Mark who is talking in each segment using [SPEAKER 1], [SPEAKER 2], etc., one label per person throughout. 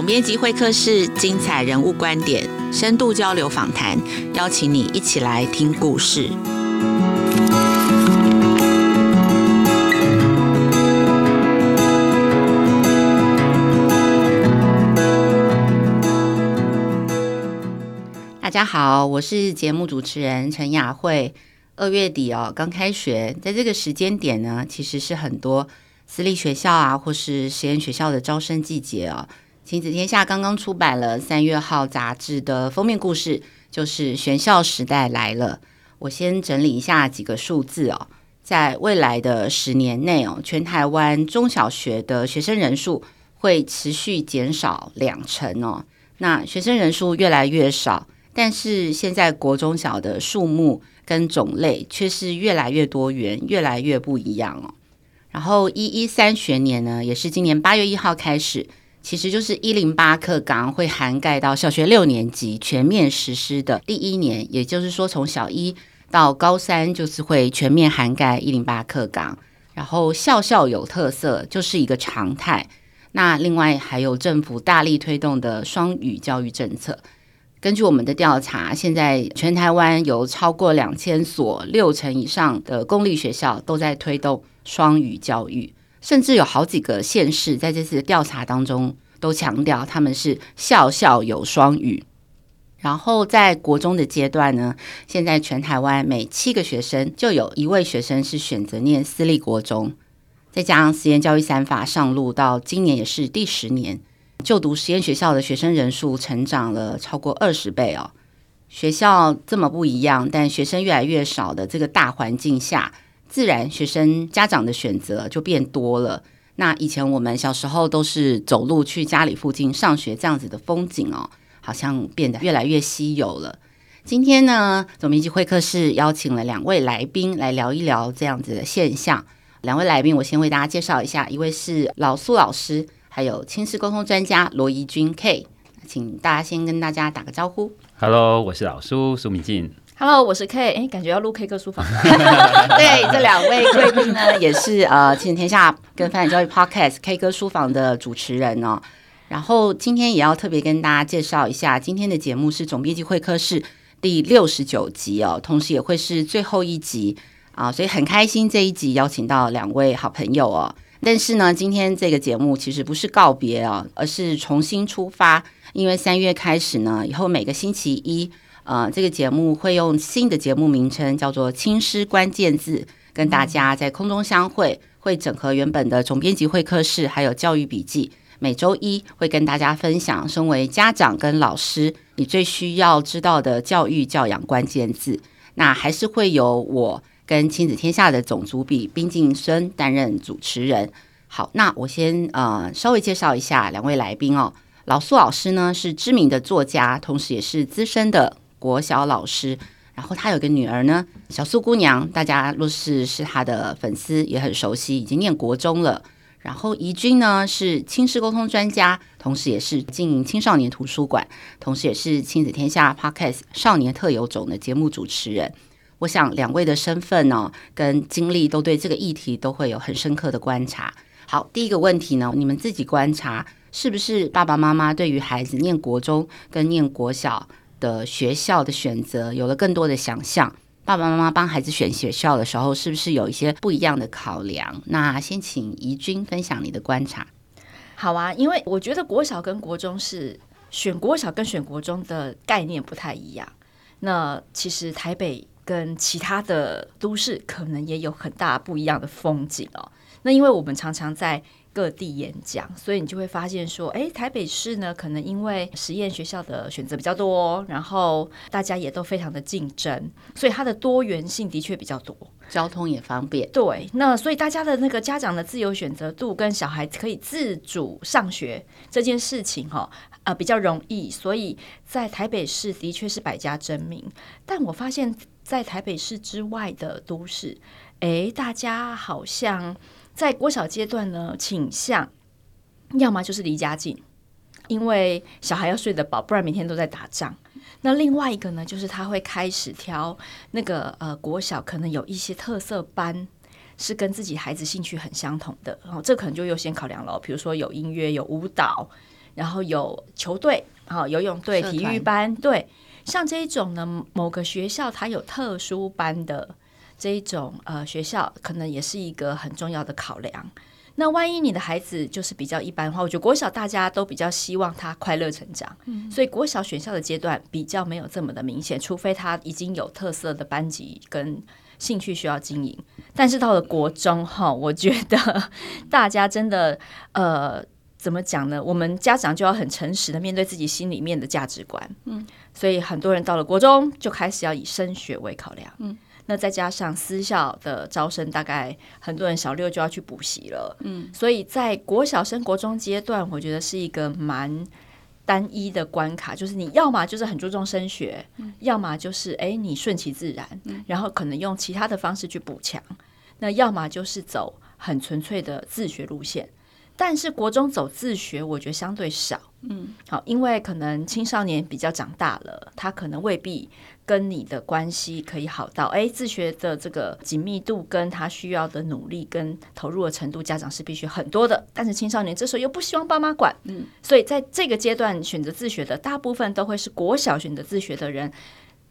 [SPEAKER 1] 总编辑会客室，精彩人物观点，深度交流访谈，邀请你一起来听故事。大家好，我是节目主持人陈雅慧。二月底哦，刚开学，在这个时间点呢，其实是很多私立学校啊，或是实验学校的招生季节哦。亲子天下刚刚出版了三月号杂志的封面故事，就是选校时代来了。我先整理一下几个数字哦，在未来的十年内哦，全台湾中小学的学生人数会持续减少两成哦。那学生人数越来越少。但是现在国中小的数目跟种类却是越来越多元，越来越不一样哦。然后一一三学年呢，也是今年八月一号开始，其实就是一零八课纲会涵盖到小学六年级全面实施的第一年，也就是说从小一到高三就是会全面涵盖一零八课纲。然后校校有特色就是一个常态。那另外还有政府大力推动的双语教育政策。根据我们的调查，现在全台湾有超过两千所，六成以上的公立学校都在推动双语教育，甚至有好几个县市在这次调查当中都强调他们是校校有双语。然后在国中的阶段呢，现在全台湾每七个学生就有一位学生是选择念私立国中，再加上实验教育三法上路到今年也是第十年。就读实验学校的学生人数成长了超过二十倍哦。学校这么不一样，但学生越来越少的这个大环境下，自然学生家长的选择就变多了。那以前我们小时候都是走路去家里附近上学这样子的风景哦，好像变得越来越稀有了。今天呢，总编辑会客室邀请了两位来宾来聊一聊这样子的现象。两位来宾，我先为大家介绍一下，一位是老苏老师。还有亲师沟通专家罗怡君 K，请大家先跟大家打个招呼。
[SPEAKER 2] Hello，我是老苏苏明进。
[SPEAKER 3] Hello，我是 K，哎，感觉要录 K 歌书房。
[SPEAKER 1] 对，这两位贵宾呢，也是呃亲子天下跟发展教育 Podcast K 歌书房的主持人哦。然后今天也要特别跟大家介绍一下，今天的节目是总编辑会客室第六十九集哦，同时也会是最后一集啊，所以很开心这一集邀请到两位好朋友哦。但是呢，今天这个节目其实不是告别哦，而是重新出发。因为三月开始呢，以后每个星期一，呃，这个节目会用新的节目名称，叫做“青师关键字”，跟大家在空中相会，会整合原本的总编辑会客室，还有教育笔记。每周一会跟大家分享，身为家长跟老师，你最需要知道的教育教养关键字。那还是会有我。跟亲子天下的总主笔冰静生担任主持人。好，那我先呃稍微介绍一下两位来宾哦。老苏老师呢是知名的作家，同时也是资深的国小老师。然后他有个女儿呢，小苏姑娘，大家若是是他的粉丝也很熟悉，已经念国中了。然后怡君呢是亲师沟通专家，同时也是经营青少年图书馆，同时也是亲子天下 Podcast 少年特有种的节目主持人。我想两位的身份呢、跟经历都对这个议题都会有很深刻的观察。好，第一个问题呢，你们自己观察是不是爸爸妈妈对于孩子念国中跟念国小的学校的选择有了更多的想象？爸爸妈妈帮孩子选学校的时候，是不是有一些不一样的考量？那先请怡君分享你的观察。
[SPEAKER 3] 好啊，因为我觉得国小跟国中是选国小跟选国中的概念不太一样。那其实台北。跟其他的都市可能也有很大不一样的风景哦。那因为我们常常在各地演讲，所以你就会发现说，诶，台北市呢，可能因为实验学校的选择比较多，然后大家也都非常的竞争，所以它的多元性的确比较多，
[SPEAKER 1] 交通也方便。
[SPEAKER 3] 对，那所以大家的那个家长的自由选择度跟小孩可以自主上学这件事情，哈，呃，比较容易，所以在台北市的确是百家争鸣。但我发现。在台北市之外的都市，诶，大家好像在国小阶段呢，倾向要么就是离家近，因为小孩要睡得饱，不然每天都在打仗。那另外一个呢，就是他会开始挑那个呃国小，可能有一些特色班是跟自己孩子兴趣很相同的，然后这可能就优先考量了，比如说有音乐、有舞蹈。然后有球队，好游泳队、体育班，对，像这一种呢，某个学校它有特殊班的这一种呃学校，可能也是一个很重要的考量。那万一你的孩子就是比较一般的话，我觉得国小大家都比较希望他快乐成长，嗯，所以国小选校的阶段比较没有这么的明显，除非他已经有特色的班级跟兴趣需要经营。但是到了国中哈，我觉得大家真的呃，怎么讲呢？我们家长就要很诚实的面对自己心里面的价值观，嗯，所以很多人到了国中就开始要以升学为考量，嗯。那再加上私校的招生，大概很多人小六就要去补习了，嗯，所以在国小升国中阶段，我觉得是一个蛮单一的关卡，就是你要么就是很注重升学，嗯，要么就是哎你顺其自然，嗯，然后可能用其他的方式去补强，那要么就是走很纯粹的自学路线。但是国中走自学，我觉得相对少，嗯，好，因为可能青少年比较长大了，他可能未必跟你的关系可以好到，哎，自学的这个紧密度跟他需要的努力跟投入的程度，家长是必须很多的。但是青少年这时候又不希望爸妈管，嗯，所以在这个阶段选择自学的大部分都会是国小选择自学的人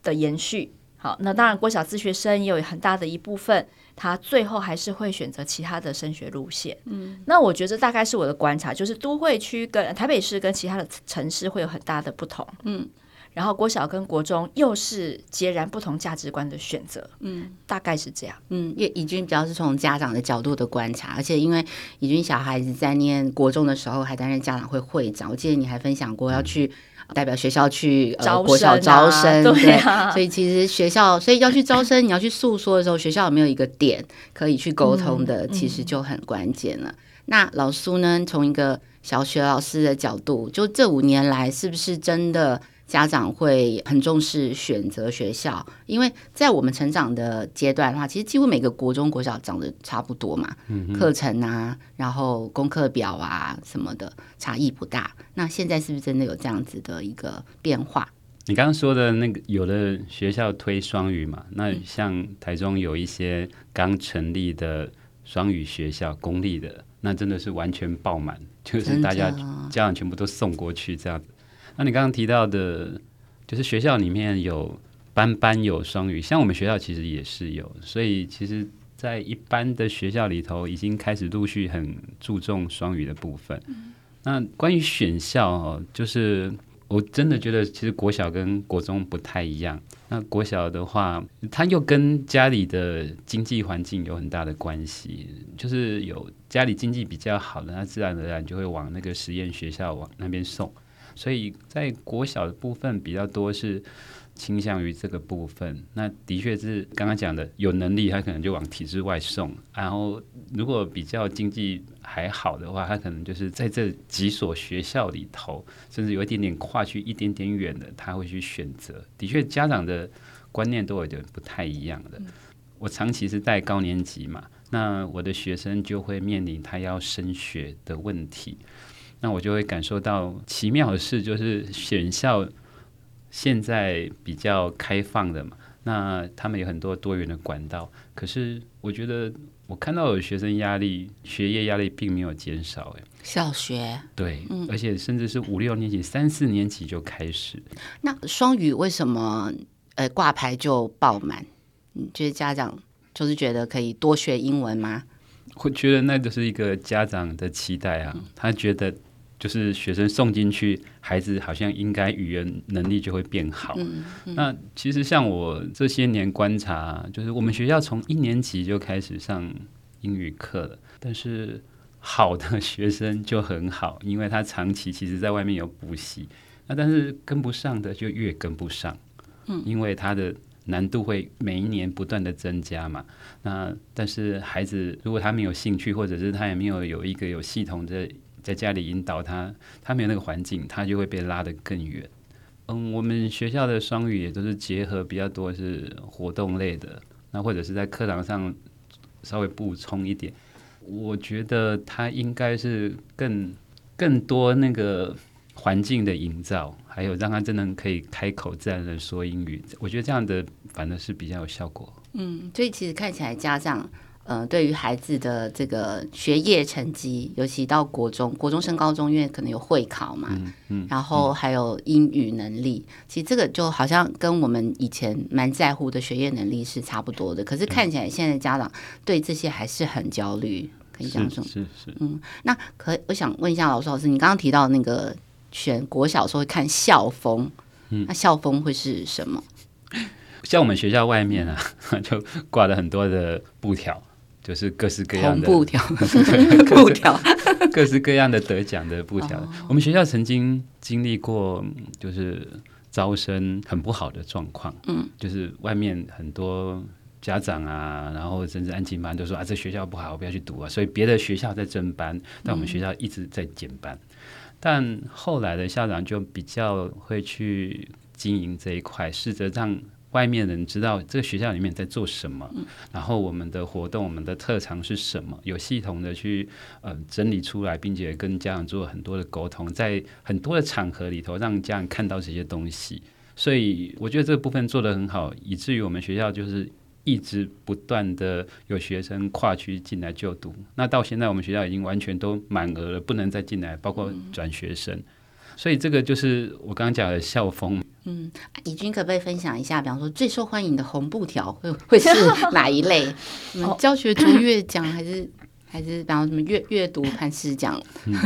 [SPEAKER 3] 的延续。好，那当然国小自学生也有很大的一部分。他最后还是会选择其他的升学路线。嗯，那我觉得大概是我的观察，就是都会区跟台北市跟其他的城市会有很大的不同。嗯，然后国小跟国中又是截然不同价值观的选择。嗯，大概是这样。嗯，
[SPEAKER 1] 因为以君比较是从家长的角度的观察，而且因为以君小孩子在念国中的时候还担任家长会会长，我记得你还分享过要去。代表学校去呃
[SPEAKER 3] 招
[SPEAKER 1] 国小招生，
[SPEAKER 3] 对啊，
[SPEAKER 1] 所以其实学校所以要去招生，你要去诉说的时候，学校有没有一个点可以去沟通的，其实就很关键了。那老苏呢，从一个小学老师的角度，就这五年来，是不是真的？家长会很重视选择学校，因为在我们成长的阶段的话，其实几乎每个国中、国小长得差不多嘛，嗯，课程啊，然后功课表啊什么的差异不大。那现在是不是真的有这样子的一个变化？
[SPEAKER 2] 你刚刚说的那个，有的学校推双语嘛？那像台中有一些刚成立的双语学校，公立的，那真的是完全爆满，就是大家家长全部都送过去这样子。那你刚刚提到的，就是学校里面有班班有双语，像我们学校其实也是有，所以其实，在一般的学校里头，已经开始陆续很注重双语的部分。嗯、那关于选校哦，就是我真的觉得，其实国小跟国中不太一样。那国小的话，它又跟家里的经济环境有很大的关系，就是有家里经济比较好的，那自然而然就会往那个实验学校往那边送。所以在国小的部分比较多是倾向于这个部分，那的确是刚刚讲的，有能力他可能就往体制外送，然后如果比较经济还好的话，他可能就是在这几所学校里头，甚至有一点点跨区一点点远的，他会去选择。的确，家长的观念都有点不太一样的。我长期是带高年级嘛，那我的学生就会面临他要升学的问题。那我就会感受到奇妙的事，就是选校现在比较开放的嘛，那他们有很多多元的管道。可是我觉得我看到有学生压力，学业压力并没有减少。哎，
[SPEAKER 1] 小学
[SPEAKER 2] 对，嗯，而且甚至是五六年级、三四年级就开始。
[SPEAKER 1] 那双语为什么呃挂牌就爆满？嗯，就是家长就是觉得可以多学英文吗？
[SPEAKER 2] 会觉得那就是一个家长的期待啊，他觉得。就是学生送进去，孩子好像应该语言能力就会变好。嗯嗯、那其实像我这些年观察，就是我们学校从一年级就开始上英语课了，但是好的学生就很好，因为他长期其实在外面有补习。那但是跟不上的就越跟不上，嗯，因为他的难度会每一年不断的增加嘛。那但是孩子如果他没有兴趣，或者是他也没有有一个有系统的。在家里引导他，他没有那个环境，他就会被拉得更远。嗯，我们学校的双语也都是结合比较多是活动类的，那或者是在课堂上稍微补充一点。我觉得他应该是更更多那个环境的营造，还有让他真的可以开口自然的说英语。我觉得这样的反而是比较有效果。
[SPEAKER 1] 嗯，所以其实看起来家长。呃，对于孩子的这个学业成绩，尤其到国中、国中升高中，因为可能有会考嘛，
[SPEAKER 2] 嗯嗯、
[SPEAKER 1] 然后还有英语能力，其实这个就好像跟我们以前蛮在乎的学业能力是差不多的。可是看起来现在家长对这些还是很焦虑，可以这样说。
[SPEAKER 2] 是是，是
[SPEAKER 1] 嗯，那可我想问一下老师老师，你刚刚提到那个选国小时候会看校风，嗯，那校风会是什么？
[SPEAKER 2] 像我们学校外面啊，就挂了很多的布条。就是各式各样的
[SPEAKER 1] 布条，布条，
[SPEAKER 2] 各式各样的得奖的布条。我们学校曾经经历过，就是招生很不好的状况。嗯，就是外面很多家长啊，然后甚至安静班都说啊，这学校不好，我不要去读啊。所以别的学校在增班，但我们学校一直在减班。嗯、但后来的校长就比较会去经营这一块，试着让。外面人知道这个学校里面在做什么，嗯、然后我们的活动、我们的特长是什么，有系统的去呃整理出来，并且跟家长做很多的沟通，在很多的场合里头让家长看到这些东西。所以我觉得这个部分做得很好，以至于我们学校就是一直不断的有学生跨区进来就读。那到现在我们学校已经完全都满额了，不能再进来，包括转学生。嗯、所以这个就是我刚刚讲的校风。
[SPEAKER 1] 嗯，以君可不可以分享一下，比方说最受欢迎的红布条会会是哪一类？嗯，教学卓越奖还是 还是比方什么阅阅读磐石奖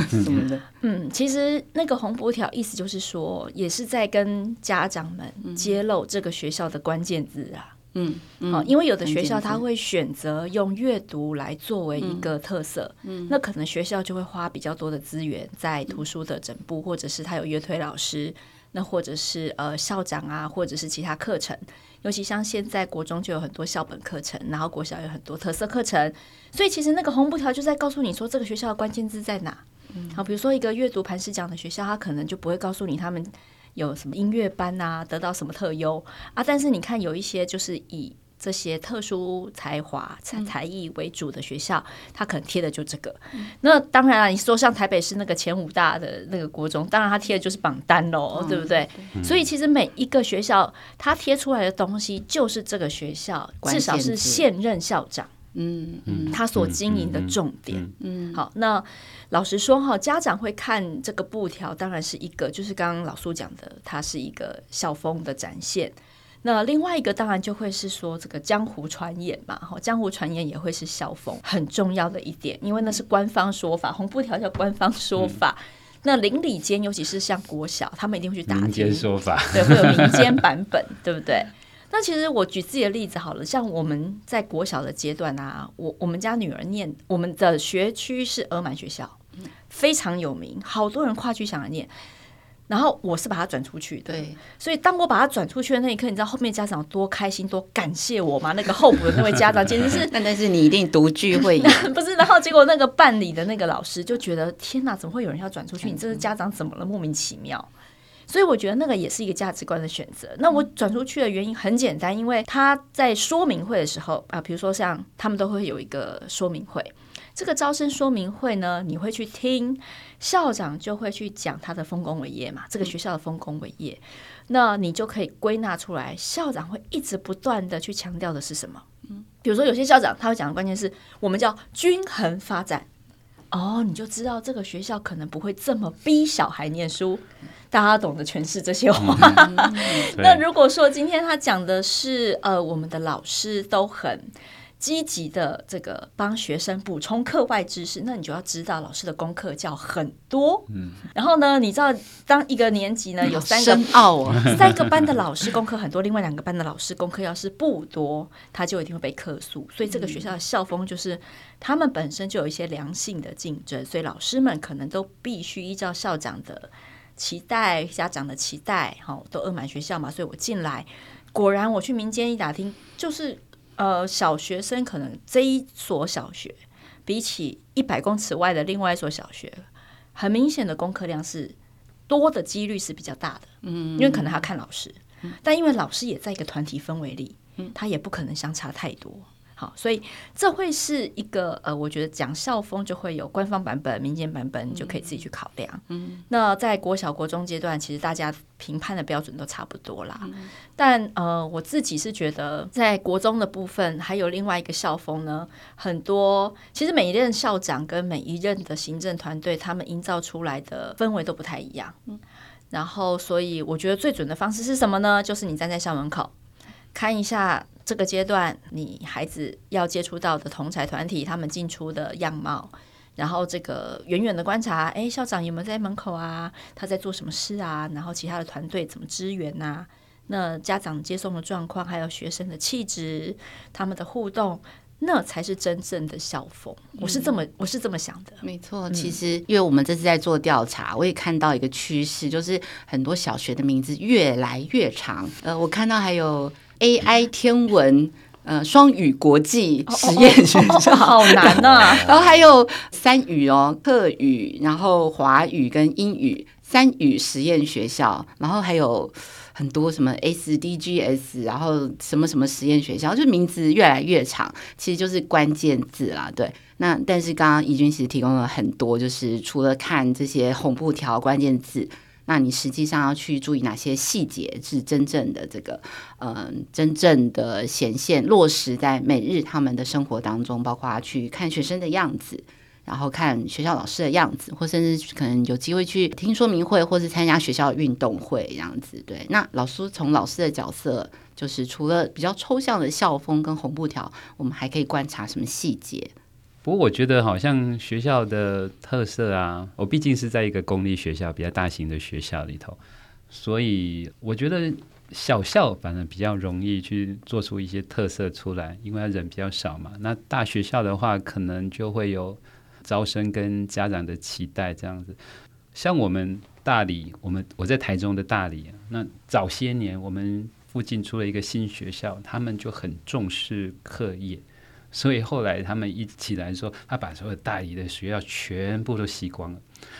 [SPEAKER 1] 什么的？
[SPEAKER 3] 嗯，其实那个红布条意思就是说，也是在跟家长们揭露这个学校的关键字啊。嗯，好，因为有的学校他会选择用阅读来作为一个特色，嗯，那可能学校就会花比较多的资源在图书的整部，或者是他有阅推老师。那或者是呃校长啊，或者是其他课程，尤其像现在国中就有很多校本课程，然后国小有很多特色课程，所以其实那个红布条就在告诉你说这个学校的关键字在哪。嗯，好，比如说一个阅读磐石奖的学校，他可能就不会告诉你他们有什么音乐班啊，得到什么特优啊，但是你看有一些就是以。这些特殊才华、才才艺为主的学校，他可能贴的就这个。那当然了，你说像台北市那个前五大的那个国中，当然他贴的就是榜单喽，对不对？所以其实每一个学校，他贴出来的东西就是这个学校，至少是现任校长，嗯嗯，他所经营的重点。嗯，好，那老实说哈，家长会看这个布条，当然是一个，就是刚刚老苏讲的，它是一个校风的展现。那另外一个当然就会是说这个江湖传言嘛，哈，江湖传言也会是校风很重要的一点，因为那是官方说法，红布条叫官方说法。嗯、那邻里间，尤其是像国小，他们一定会去打听民间
[SPEAKER 2] 说法，
[SPEAKER 3] 对，会有民间版本，对不对？那其实我举自己的例子好了，像我们在国小的阶段啊，我我们家女儿念我们的学区是额满学校，非常有名，好多人跨区想来念。然后我是把它转出去的，对，所以当我把它转出去的那一刻，你知道后面家长多开心、多感谢我吗？那个候补的那位家长简直是，
[SPEAKER 1] 那但是你一定独具慧眼，
[SPEAKER 3] 不是？然后结果那个办理的那个老师就觉得天哪，怎么会有人要转出去？你这个家长怎么了？莫名其妙。所以我觉得那个也是一个价值观的选择。那我转出去的原因很简单，因为他在说明会的时候啊，比如说像他们都会有一个说明会。这个招生说明会呢，你会去听校长就会去讲他的丰功伟业嘛，这个学校的丰功伟业，那你就可以归纳出来，校长会一直不断的去强调的是什么？嗯，比如说有些校长他会讲的关键是我们叫均衡发展，哦，你就知道这个学校可能不会这么逼小孩念书，大家懂得诠释这些话。那如果说今天他讲的是呃，我们的老师都很。积极的这个帮学生补充课外知识，那你就要知道老师的功课叫很多。嗯，然后呢，你知道当一个年级呢 有三个
[SPEAKER 1] 奥啊，
[SPEAKER 3] 三个班的老师功课很多，另外两个班的老师功课要是不多，他就一定会被客诉。所以这个学校的校风就是他们本身就有一些良性的竞争，所以老师们可能都必须依照校长的期待、家长的期待，哈，都恶满学校嘛，所以我进来，果然我去民间一打听，就是。呃，小学生可能这一所小学比起一百公尺外的另外一所小学，很明显的功课量是多的几率是比较大的。嗯，因为可能他看老师，但因为老师也在一个团体氛围里，他也不可能相差太多。好，所以这会是一个呃，我觉得讲校风就会有官方版本、民间版本，你就可以自己去考量。嗯，那在国小、国中阶段，其实大家评判的标准都差不多啦。嗯、但呃，我自己是觉得，在国中的部分，还有另外一个校风呢，很多其实每一任校长跟每一任的行政团队，他们营造出来的氛围都不太一样。嗯，然后所以我觉得最准的方式是什么呢？就是你站在校门口看一下。这个阶段，你孩子要接触到的同才团体，他们进出的样貌，然后这个远远的观察，哎，校长有没有在门口啊？他在做什么事啊？然后其他的团队怎么支援啊？那家长接送的状况，还有学生的气质，他们的互动，那才是真正的校风。我是这么，我是这么想的。
[SPEAKER 1] 没错，其实因为我们这次在做调查，我也看到一个趋势，就是很多小学的名字越来越长。呃，我看到还有。AI 天文，呃，双语国际实验学校，oh, oh, oh, oh,
[SPEAKER 3] 好难呐、啊。
[SPEAKER 1] 然后还有三语哦，客语，然后华语跟英语三语实验学校，然后还有很多什么 SDGs，然后什么什么实验学校，就名字越来越长，其实就是关键字啦。对，那但是刚刚怡君其实提供了很多，就是除了看这些红布条关键字。那你实际上要去注意哪些细节是真正的这个，嗯、真正的显现落实在每日他们的生活当中，包括去看学生的样子，然后看学校老师的样子，或甚至可能有机会去听说明会，或是参加学校运动会这样子。对，那老师从老师的角色，就是除了比较抽象的校风跟红布条，我们还可以观察什么细节？
[SPEAKER 2] 不过我觉得好像学校的特色啊，我毕竟是在一个公立学校，比较大型的学校里头，所以我觉得小校反而比较容易去做出一些特色出来，因为人比较少嘛。那大学校的话，可能就会有招生跟家长的期待这样子。像我们大理，我们我在台中的大理，那早些年我们附近出了一个新学校，他们就很重视课业。所以后来他们一起来说，他把所有大理的学校全部都吸光了。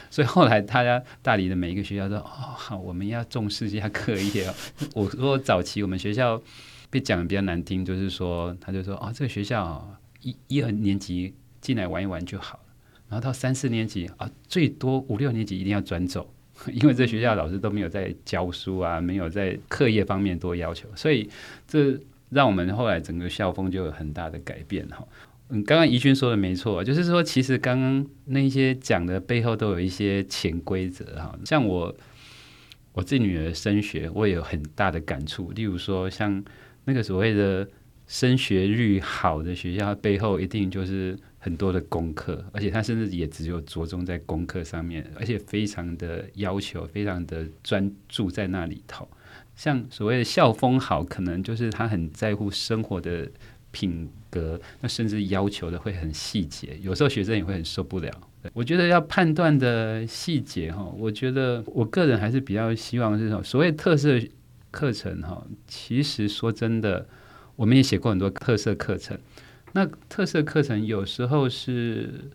[SPEAKER 2] 所以后来大家大理的每一个学校都哦，好，我们要重视一下课业哦。我说早期我们学校被讲的比较难听，就是说他就说哦，这个学校，一一二年级进来玩一玩就好了，然后到三四年级啊，最多五六年级一定要转走，因为这学校老师都没有在教书啊，没有在课业方面多要求，所以这。让我们后来整个校风就有很大的改变哈。嗯，刚刚怡君说的没错，就是说其实刚刚那些讲的背后都有一些潜规则哈。像我我自己女儿升学，我也有很大的感触。例如说，像那个所谓的升学率好的学校，背后一定就是很多的功课，而且他甚至也只有着重在功课上面，而且非常的要求，非常的专注在那里头。像所谓的校风好，可能就是他很在乎生活的品格，那甚至要求的会很细节，有时候学生也会很受不了。我觉得要判断的细节哈，我觉得我个人还是比较希望是说，所谓特色课程哈，其实说真的，我们也写过很多特色课程。那特色课程有时候是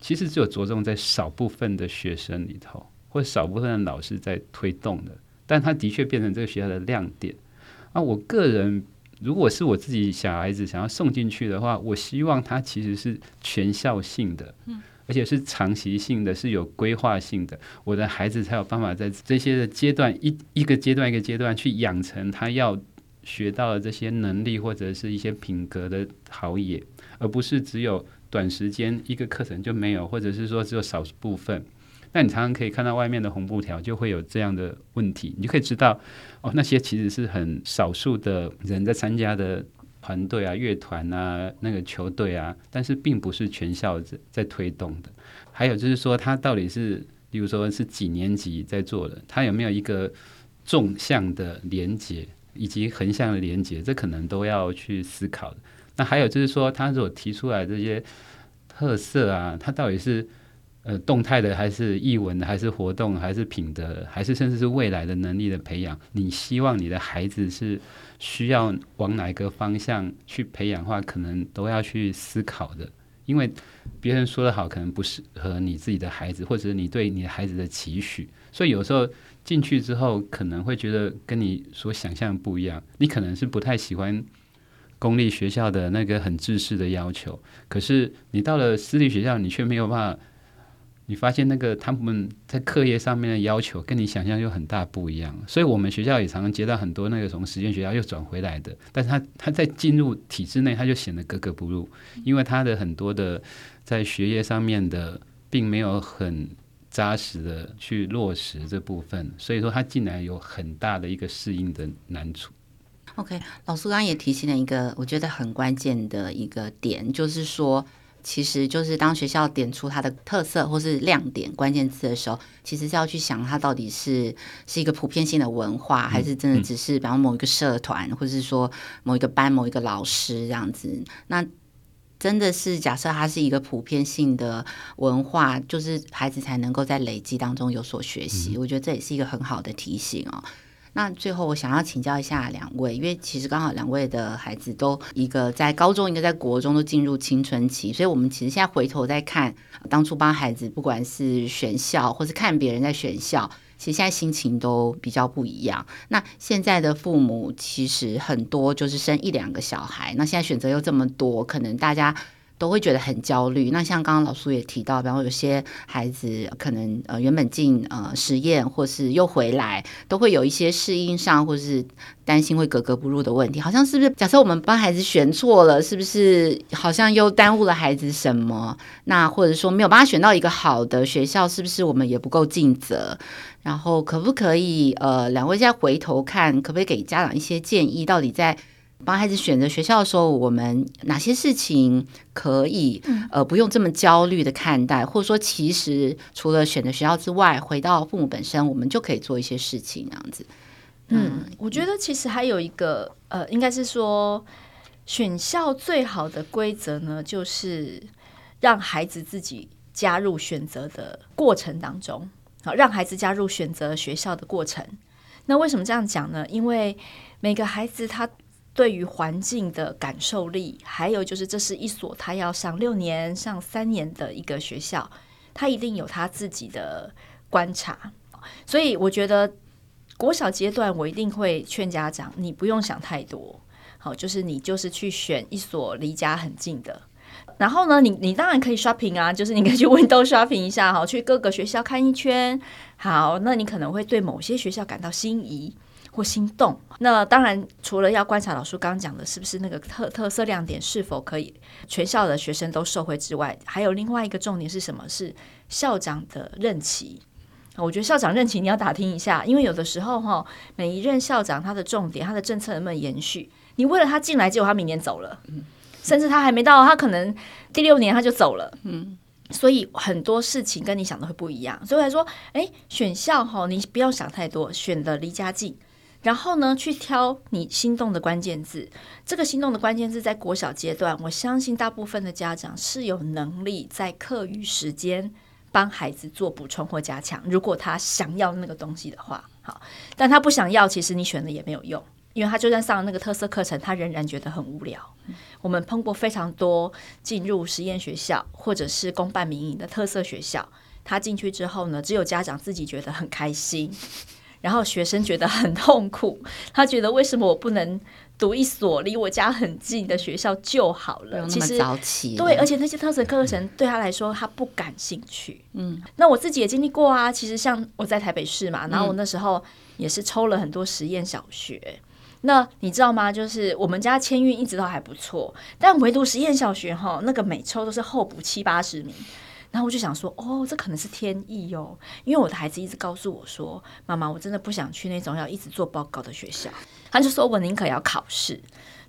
[SPEAKER 2] 其实只有着重在少部分的学生里头，或少部分的老师在推动的。但他的确变成这个学校的亮点啊！我个人如果是我自己小孩子想要送进去的话，我希望他其实是全校性的，而且是长期性的，是有规划性的。我的孩子才有办法在这些的阶段一一个阶段一个阶段去养成他要学到的这些能力或者是一些品格的陶冶，而不是只有短时间一个课程就没有，或者是说只有少数部分。那你常常可以看到外面的红布条，就会有这样的问题，你就可以知道哦，那些其实是很少数的人在参加的团队啊、乐团啊、那个球队啊，但是并不是全校在在推动的。还有就是说，他到底是，比如说是几年级在做的，他有没有一个纵向的连接以及横向的连接，这可能都要去思考的。那还有就是说，他所提出来这些特色啊，他到底是。呃，动态的还是艺文的，还是活动，还是品德，还是甚至是未来的能力的培养？你希望你的孩子是需要往哪个方向去培养的话，可能都要去思考的。因为别人说的好，可能不适合你自己的孩子，或者你对你的孩子的期许。所以有时候进去之后，可能会觉得跟你所想象不一样。你可能是不太喜欢公立学校的那个很制式的要求，可是你到了私立学校，你却没有办法。你发现那个他们在课业上面的要求跟你想象又很大不一样，所以我们学校也常常接到很多那个从实验学校又转回来的，但是他他在进入体制内，他就显得格格不入，因为他的很多的在学业上面的并没有很扎实的去落实这部分，所以说他进来有很大的一个适应的难处。
[SPEAKER 1] OK，老师刚刚也提醒了一个我觉得很关键的一个点，就是说。其实就是当学校点出它的特色或是亮点关键词的时候，其实是要去想它到底是是一个普遍性的文化，还是真的只是比方某一个社团，或者是说某一个班、某一个老师这样子。那真的是假设它是一个普遍性的文化，就是孩子才能够在累积当中有所学习。我觉得这也是一个很好的提醒哦。那最后我想要请教一下两位，因为其实刚好两位的孩子都一个在高中，一个在国中，都进入青春期，所以我们其实现在回头再看当初帮孩子，不管是选校或是看别人在选校，其实现在心情都比较不一样。那现在的父母其实很多就是生一两个小孩，那现在选择又这么多，可能大家。都会觉得很焦虑。那像刚刚老苏也提到，比方有些孩子可能呃原本进呃实验，或是又回来，都会有一些适应上，或是担心会格格不入的问题。好像是不是？假设我们帮孩子选错了，是不是好像又耽误了孩子什么？那或者说没有办法选到一个好的学校，是不是我们也不够尽责？然后可不可以呃两位再回头看，可不可以给家长一些建议？到底在帮孩子选择学校的时候，我们哪些事情可以呃不用这么焦虑的看待，或者说其实除了选择学校之外，回到父母本身，我们就可以做一些事情，这样子。
[SPEAKER 3] 嗯，我觉得其实还有一个呃，应该是说选校最好的规则呢，就是让孩子自己加入选择的过程当中，好，让孩子加入选择学校的过程。那为什么这样讲呢？因为每个孩子他。对于环境的感受力，还有就是这是一所他要上六年、上三年的一个学校，他一定有他自己的观察。所以我觉得国小阶段，我一定会劝家长，你不用想太多，好，就是你就是去选一所离家很近的。然后呢，你你当然可以 shopping 啊，就是你可以去 window shopping 一下，好，去各个学校看一圈。好，那你可能会对某些学校感到心仪。或心动，那当然除了要观察老师刚刚讲的是不是那个特特色亮点是否可以全校的学生都受惠之外，还有另外一个重点是什么？是校长的任期。我觉得校长任期你要打听一下，因为有的时候哈，每一任校长他的重点、他的政策能不能延续？你为了他进来，结果他明年走了，甚至他还没到，他可能第六年他就走了。嗯，所以很多事情跟你想的会不一样。所以来说，哎，选校哈，你不要想太多，选的离家近。然后呢，去挑你心动的关键字。这个心动的关键字在国小阶段，我相信大部分的家长是有能力在课余时间帮孩子做补充或加强。如果他想要那个东西的话，好，但他不想要，其实你选了也没有用，因为他就算上了那个特色课程，他仍然觉得很无聊。我们碰过非常多进入实验学校或者是公办民营的特色学校，他进去之后呢，只有家长自己觉得很开心。然后学生觉得很痛苦，他觉得为什么我不能读一所离我家很近的学校就好了？其实
[SPEAKER 1] 早起
[SPEAKER 3] 对，而且那些特色课程对他来说他不感兴趣。嗯，那我自己也经历过啊。其实像我在台北市嘛，然后我那时候也是抽了很多实验小学。嗯、那你知道吗？就是我们家签运一直都还不错，但唯独实验小学哈，那个每抽都是候补七八十名。然后我就想说，哦，这可能是天意哦，因为我的孩子一直告诉我说，妈妈，我真的不想去那种要一直做报告的学校。他就说我宁可要考试。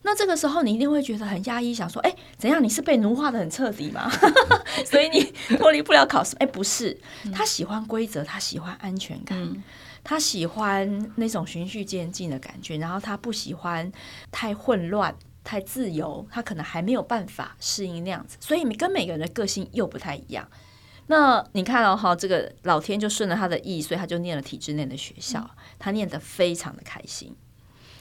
[SPEAKER 3] 那这个时候你一定会觉得很压抑，想说，哎，怎样？你是被奴化的很彻底吗？所以你脱离不了考试？哎，不是，他喜欢规则，他喜欢安全感，嗯、他喜欢那种循序渐进的感觉，然后他不喜欢太混乱。太自由，他可能还没有办法适应那样子，所以跟每个人的个性又不太一样。那你看哦，哈，这个老天就顺了他的意，所以他就念了体制内的学校，他念得非常的开心。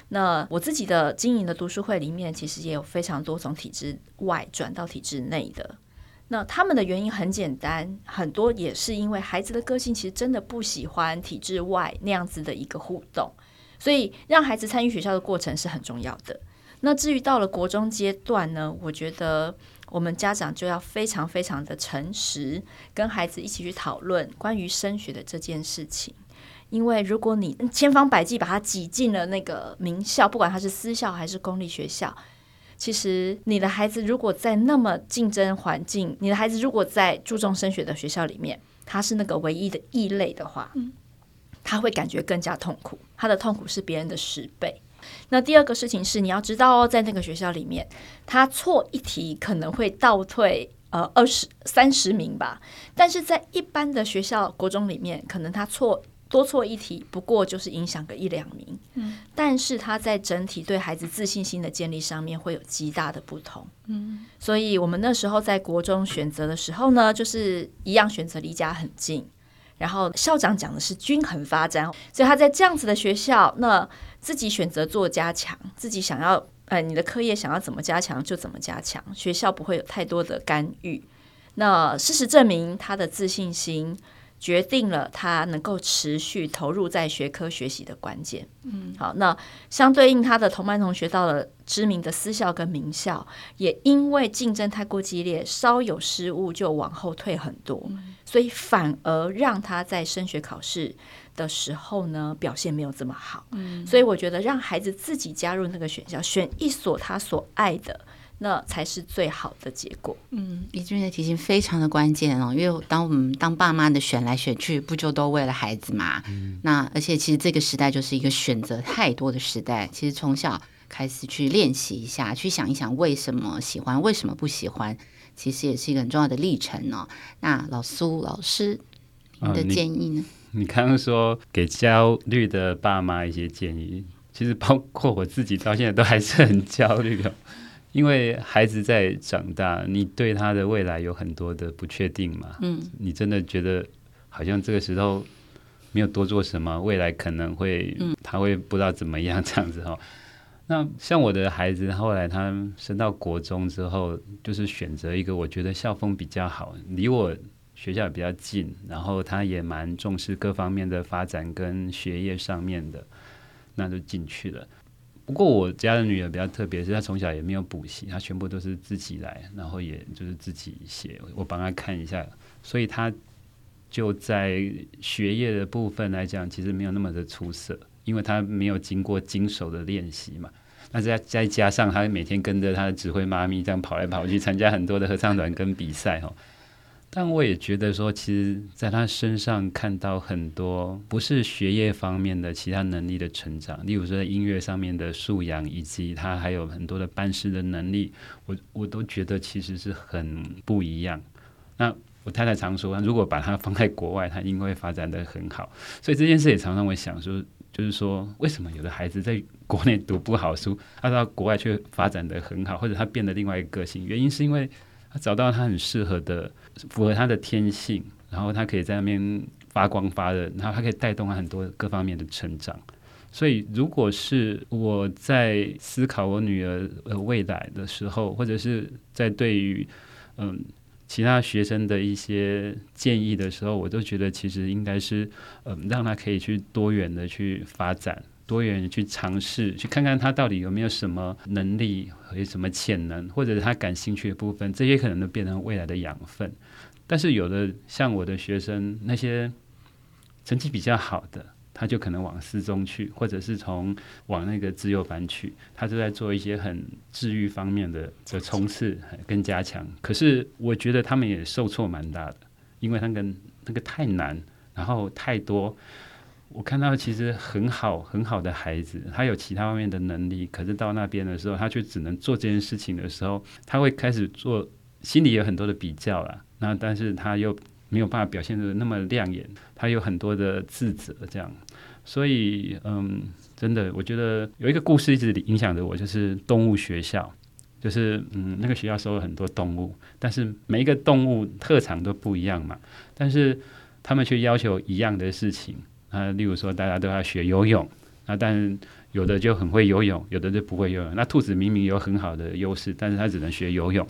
[SPEAKER 3] 那我自己的经营的读书会里面，其实也有非常多从体制外转到体制内的。那他们的原因很简单，很多也是因为孩子的个性其实真的不喜欢体制外那样子的一个互动，所以让孩子参与学校的过程是很重要的。那至于到了国中阶段呢，我觉得我们家长就要非常非常的诚实，跟孩子一起去讨论关于升学的这件事情。因为如果你千方百计把他挤进了那个名校，不管他是私校还是公立学校，其实你的孩子如果在那么竞争环境，你的孩子如果在注重升学的学校里面，他是那个唯一的异类的话，他会感觉更加痛苦，他的痛苦是别人的十倍。那第二个事情是，你要知道哦，在那个学校里面，他错一题可能会倒退呃二十三十名吧，但是在一般的学校国中里面，可能他错。多错一题，不过就是影响个一两名，嗯，但是他在整体对孩子自信心的建立上面会有极大的不同，嗯，所以我们那时候在国中选择的时候呢，就是一样选择离家很近，然后校长讲的是均衡发展，所以他在这样子的学校，那自己选择做加强，自己想要，呃，你的课业想要怎么加强就怎么加强，学校不会有太多的干预。那事实证明，他的自信心。决定了他能够持续投入在学科学习的关键。嗯，好，那相对应他的同班同学到了知名的私校跟名校，也因为竞争太过激烈，稍有失误就往后退很多，嗯，所以反而让他在升学考试的时候呢，表现没有这么好。嗯，所以我觉得让孩子自己加入那个选校，选一所他所爱的。那才是最好的结果。
[SPEAKER 1] 嗯，怡君的提醒非常的关键哦，因为当我们当爸妈的选来选去，不就都为了孩子嘛？嗯，那而且其实这个时代就是一个选择太多的时代。其实从小开始去练习一下，去想一想为什么喜欢，为什么不喜欢，其实也是一个很重要的历程哦。那老苏老师，你的建议呢？
[SPEAKER 2] 哦，你刚刚说给焦虑的爸妈一些建议，其实包括我自己到现在都还是很焦虑的。因为孩子在长大，你对他的未来有很多的不确定嘛。嗯，你真的觉得好像这个时候没有多做什么，未来可能会，他会不知道怎么样这样子哈。那像我的孩子，后来他升到国中之后，就是选择一个我觉得校风比较好，离我学校也比较近，然后他也蛮重视各方面的发展跟学业上面的，那就进去了。不过我家的女儿比较特别，是她从小也没有补习，她全部都是自己来，然后也就是自己写，我帮她看一下，所以她就在学业的部分来讲，其实没有那么的出色，因为她没有经过经手的练习嘛。那再再加上她每天跟着她的指挥妈咪这样跑来跑去，参加很多的合唱团跟比赛哈。但我也觉得说，其实在他身上看到很多不是学业方面的其他能力的成长，例如说在音乐上面的素养，以及他还有很多的办事的能力，我我都觉得其实是很不一样。那我太太常说，如果把他放在国外，他应该会发展的很好。所以这件事也常常会想说，就是说为什么有的孩子在国内读不好书，他到国外却发展的很好，或者他变得另外一个个性？原因是因为找到他很适合的。符合他的天性，然后他可以在那边发光发热，然后他可以带动他很多各方面的成长。所以，如果是我在思考我女儿的未来的时候，或者是在对于嗯其他学生的一些建议的时候，我都觉得其实应该是嗯让他可以去多元的去发展，多元去尝试，去看看他到底有没有什么能力和什么潜能，或者他感兴趣的部分，这些可能都变成未来的养分。但是有的像我的学生，那些成绩比较好的，他就可能往四中去，或者是从往那个自由班去，他就在做一些很治愈方面的的冲刺跟加强。可是我觉得他们也受挫蛮大的，因为那个那个太难，然后太多。我看到其实很好很好的孩子，他有其他方面的能力，可是到那边的时候，他却只能做这件事情的时候，他会开始做，心里有很多的比较了。那但是他又没有办法表现得那么亮眼，他有很多的自责，这样，所以嗯，真的，我觉得有一个故事一直影响着我，就是动物学校，就是嗯，那个学校收了很多动物，但是每一个动物特长都不一样嘛，但是他们却要求一样的事情。啊，例如说大家都要学游泳，啊，但有的就很会游泳，有的就不会游泳。那兔子明明有很好的优势，但是它只能学游泳。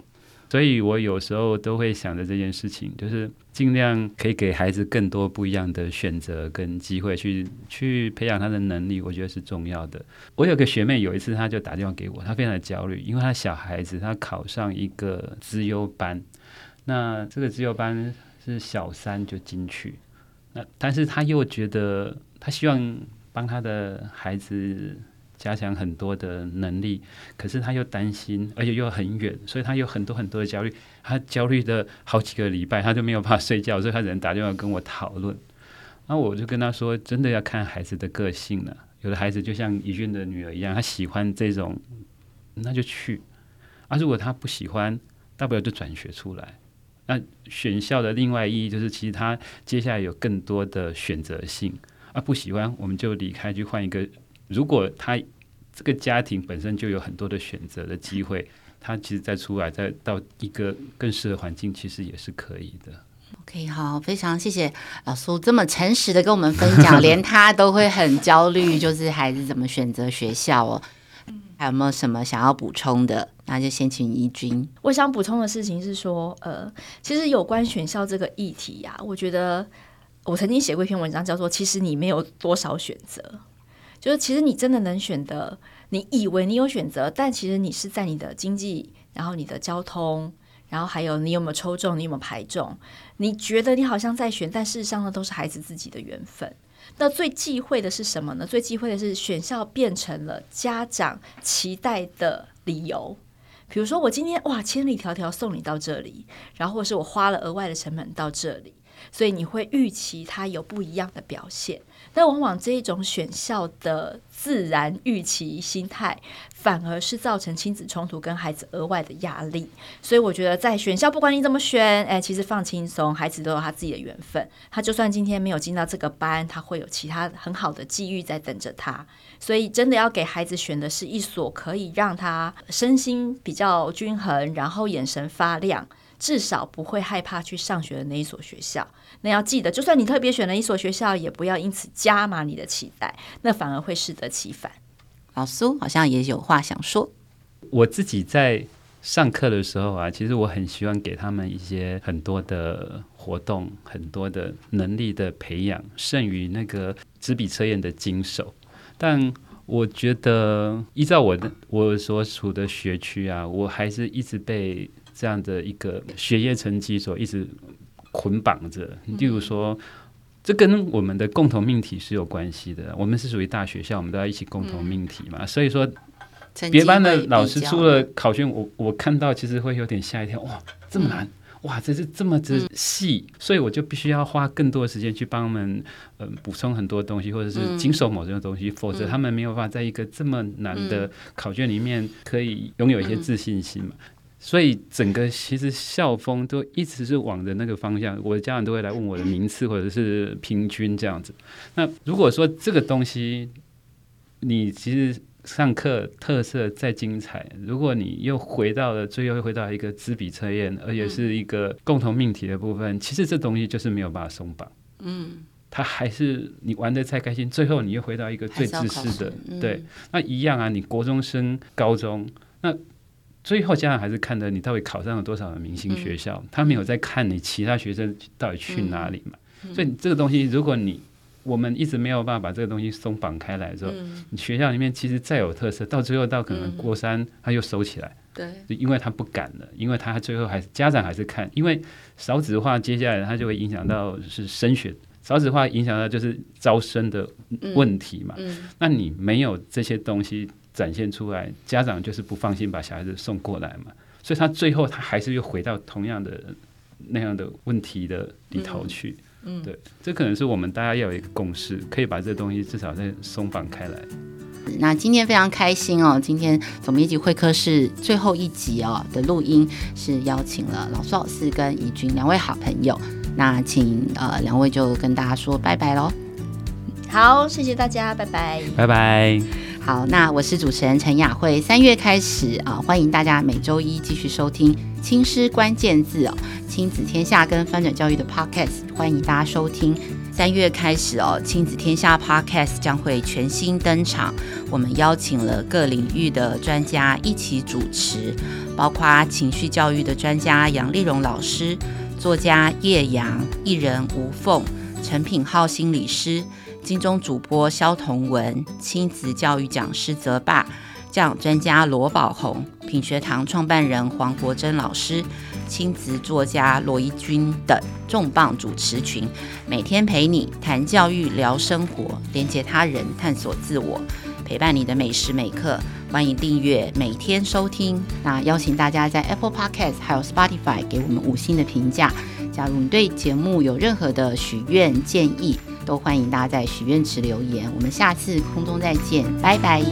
[SPEAKER 2] 所以我有时候都会想着这件事情，就是尽量可以给孩子更多不一样的选择跟机会去，去去培养他的能力，我觉得是重要的。我有个学妹，有一次她就打电话给我，她非常的焦虑，因为她小孩子她考上一个资优班，那这个资优班是小三就进去，那但是他又觉得他希望帮他的孩子。加强很多的能力，可是他又担心，而且又很远，所以他有很多很多的焦虑。他焦虑的好几个礼拜，他就没有办法睡觉，所以他只能打电话跟我讨论。那我就跟他说，真的要看孩子的个性了。有的孩子就像怡俊的女儿一样，他喜欢这种，那就去；啊，如果他不喜欢，大不了就转学出来。那选校的另外意义就是，其实他接下来有更多的选择性。啊，不喜欢我们就离开，去换一个。如果他这个家庭本身就有很多的选择的机会，他其实再出来再到一个更适合环境，其实也是可以的。
[SPEAKER 1] OK，好，非常谢谢老苏这么诚实的跟我们分享，连他都会 很焦虑，就是孩子怎么选择学校哦。还有没有什么想要补充的？那就先请怡君。
[SPEAKER 3] 我想补充的事情是说，呃，其实有关选校这个议题呀、啊，我觉得我曾经写过一篇文章，叫做“其实你没有多少选择”。就是其实你真的能选的，你以为你有选择，但其实你是在你的经济，然后你的交通，然后还有你有没有抽中，你有没有排中，你觉得你好像在选，但事实上呢，都是孩子自己的缘分。那最忌讳的是什么呢？最忌讳的是选校变成了家长期待的理由。比如说我今天哇，千里迢迢送你到这里，然后或是我花了额外的成本到这里，所以你会预期他有不一样的表现。但往往这一种选校的自然预期心态，反而是造成亲子冲突跟孩子额外的压力。所以我觉得，在选校，不管你怎么选，哎，其实放轻松，孩子都有他自己的缘分。他就算今天没有进到这个班，他会有其他很好的机遇在等着他。所以，真的要给孩子选的是一所可以让他身心比较均衡，然后眼神发亮。至少不会害怕去上学的那一所学校。那要记得，就算你特别选了一所学校，也不要因此加码你的期待，那反而会适得其反。
[SPEAKER 1] 老苏好像也有话想说。
[SPEAKER 2] 我自己在上课的时候啊，其实我很希望给他们一些很多的活动，很多的能力的培养，胜于那个纸笔测验的经手。但我觉得，依照我的我所处的学区啊，我还是一直被。这样的一个学业成绩所一直捆绑着，例如说，这跟我们的共同命题是有关系的。我们是属于大学校，我们都要一起共同命题嘛。嗯、所以说，别班的老师出了考卷，我我看到其实会有点吓一跳，哇，这么难，嗯、哇，这是这么的细，嗯、所以我就必须要花更多的时间去帮他们，嗯、呃，补充很多东西，或者是经手某些东西，嗯、否则他们没有办法在一个这么难的考卷里面可以拥有一些自信心嘛。嗯所以整个其实校风都一直是往着那个方向，我的家长都会来问我的名次或者是平均这样子。那如果说这个东西，你其实上课特色再精彩，如果你又回到了最后又回到一个知彼测验，而且是一个共同命题的部分，其实这东西就是没有办法松绑。嗯，他还是你玩的再开心，最后你又回到一个最自私的。对，那一样啊，你国中升高中那。最后，家长还是看的你到底考上了多少的明星学校，嗯、他没有在看你其他学生到底去哪里嘛。嗯、所以这个东西，如果你我们一直没有办法把这个东西松绑开来之后，嗯、你学校里面其实再有特色，到最后到可能国三他又收起来，因为他不敢了，因为他最后还是家长还是看，因为少子化接下来他就会影响到是升学，少子化影响到就是招生的问题嘛。嗯嗯、那你没有这些东西。展现出来，家长就是不放心把小孩子送过来嘛，所以他最后他还是又回到同样的那样的问题的里头去。嗯，对，这可能是我们大家要有一个共识，可以把这东西至少再松绑开来。
[SPEAKER 1] 那今天非常开心哦，今天总编辑会客室最后一集哦的录音是邀请了老苏老师跟怡君两位好朋友，那请呃两位就跟大家说拜拜喽。
[SPEAKER 3] 好，谢谢大家，拜拜，
[SPEAKER 2] 拜拜。
[SPEAKER 1] 好，那我是主持人陈雅慧。三月开始啊，欢迎大家每周一继续收听亲师关键字哦，亲子天下跟翻转教育的 Podcast，欢迎大家收听。三月开始哦，亲子天下 Podcast 将会全新登场。我们邀请了各领域的专家一起主持，包括情绪教育的专家杨丽蓉老师、作家叶阳、艺人吴凤、陈品浩心理师。金钟主播萧彤雯、亲子教育讲师泽爸、教养专家罗宝红、品学堂创办人黄国珍老师、亲子作家罗怡君等重磅主持群，每天陪你谈教育、聊生活，连接他人，探索自我，陪伴你的每时每刻。欢迎订阅，每天收听。那邀请大家在 Apple Podcast 还有 Spotify 给我们五星的评价。假如你对节目有任何的许愿建议，都欢迎大家在许愿池留言，我们下次空中再见，拜拜。